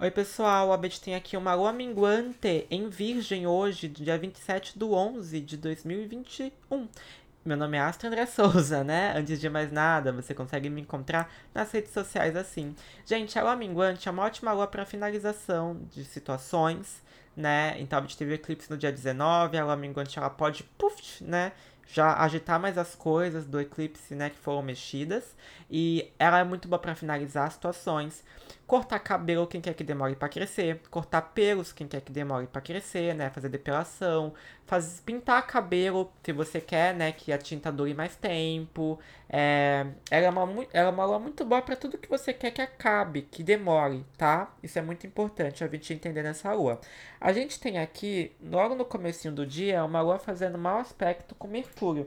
Oi, pessoal. A Bet tem aqui uma lua minguante em Virgem hoje, dia 27 do 11 de 2021. Meu nome é Astro André Souza, né? Antes de mais nada, você consegue me encontrar nas redes sociais assim. Gente, a lua minguante é uma ótima lua para finalização de situações, né? Então a gente teve eclipse no dia 19, a lua minguante ela pode, puff, né? já agitar mais as coisas do eclipse, né, que foram mexidas. E ela é muito boa para finalizar situações. Cortar cabelo, quem quer que demore para crescer. Cortar pelos, quem quer que demore para crescer, né, fazer depilação. Faz, pintar cabelo, se você quer, né, que a tinta dure mais tempo. É, ela, é uma, ela é uma lua muito boa para tudo que você quer que acabe, que demore, tá? Isso é muito importante a gente entender nessa lua. A gente tem aqui, logo no comecinho do dia, uma lua fazendo mau aspecto com Mercúrio.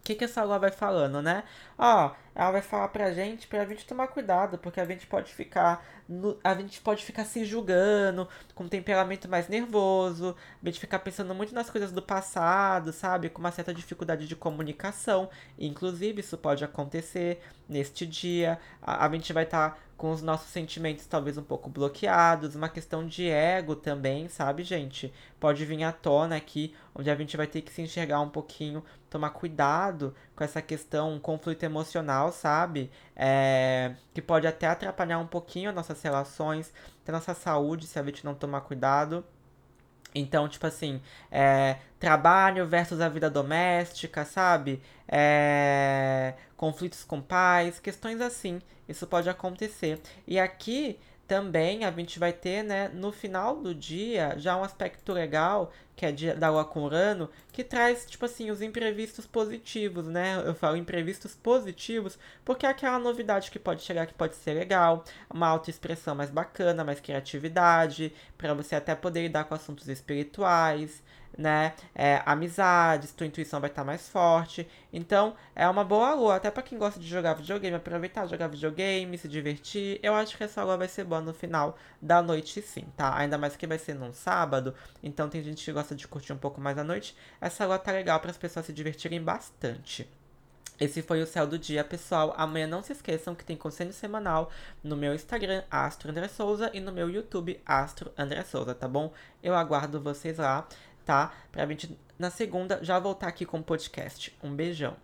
O que, que essa lua vai falando, né? Ó, ela vai falar pra gente, pra gente tomar cuidado, porque a gente pode ficar, no, a gente pode ficar se julgando, com um temperamento mais nervoso, a gente ficar pensando muito nas coisas do passado, sabe? Com uma certa dificuldade de comunicação. Inclusive, isso pode acontecer neste dia. A, a gente vai estar tá com os nossos sentimentos talvez um pouco bloqueados, uma questão de ego também, sabe, gente? Pode vir à tona aqui, onde a gente vai ter que se enxergar um pouquinho, tomar cuidado com essa questão, um conflito emocional, sabe? É, que pode até atrapalhar um pouquinho nossas relações, até nossa saúde, se a gente não tomar cuidado. Então, tipo assim, é, trabalho versus a vida doméstica, sabe? É, conflitos com pais, questões assim. Isso pode acontecer. E aqui também a gente vai ter, né, no final do dia, já um aspecto legal, que é de, da Lua com Urano, que traz, tipo assim, os imprevistos positivos, né? Eu falo imprevistos positivos, porque é aquela novidade que pode chegar que pode ser legal, uma autoexpressão mais bacana, mais criatividade, para você até poder lidar com assuntos espirituais, né? É, amizades, tua intuição vai estar tá mais forte. Então, é uma boa lua, até para quem gosta de jogar videogame, aproveitar, jogar videogame, se divertir. Eu acho que essa lua vai ser boa no final da noite, sim, tá? Ainda mais que vai ser num sábado, então tem gente que gosta de curtir um pouco mais a noite. Essa lua tá legal para as pessoas se divertirem bastante. Esse foi o céu do dia, pessoal. Amanhã não se esqueçam que tem conselho semanal no meu Instagram, Astro André Souza, e no meu YouTube, Astro André Souza, tá bom? Eu aguardo vocês lá tá? Pra gente, na segunda, já voltar aqui com o podcast. Um beijão.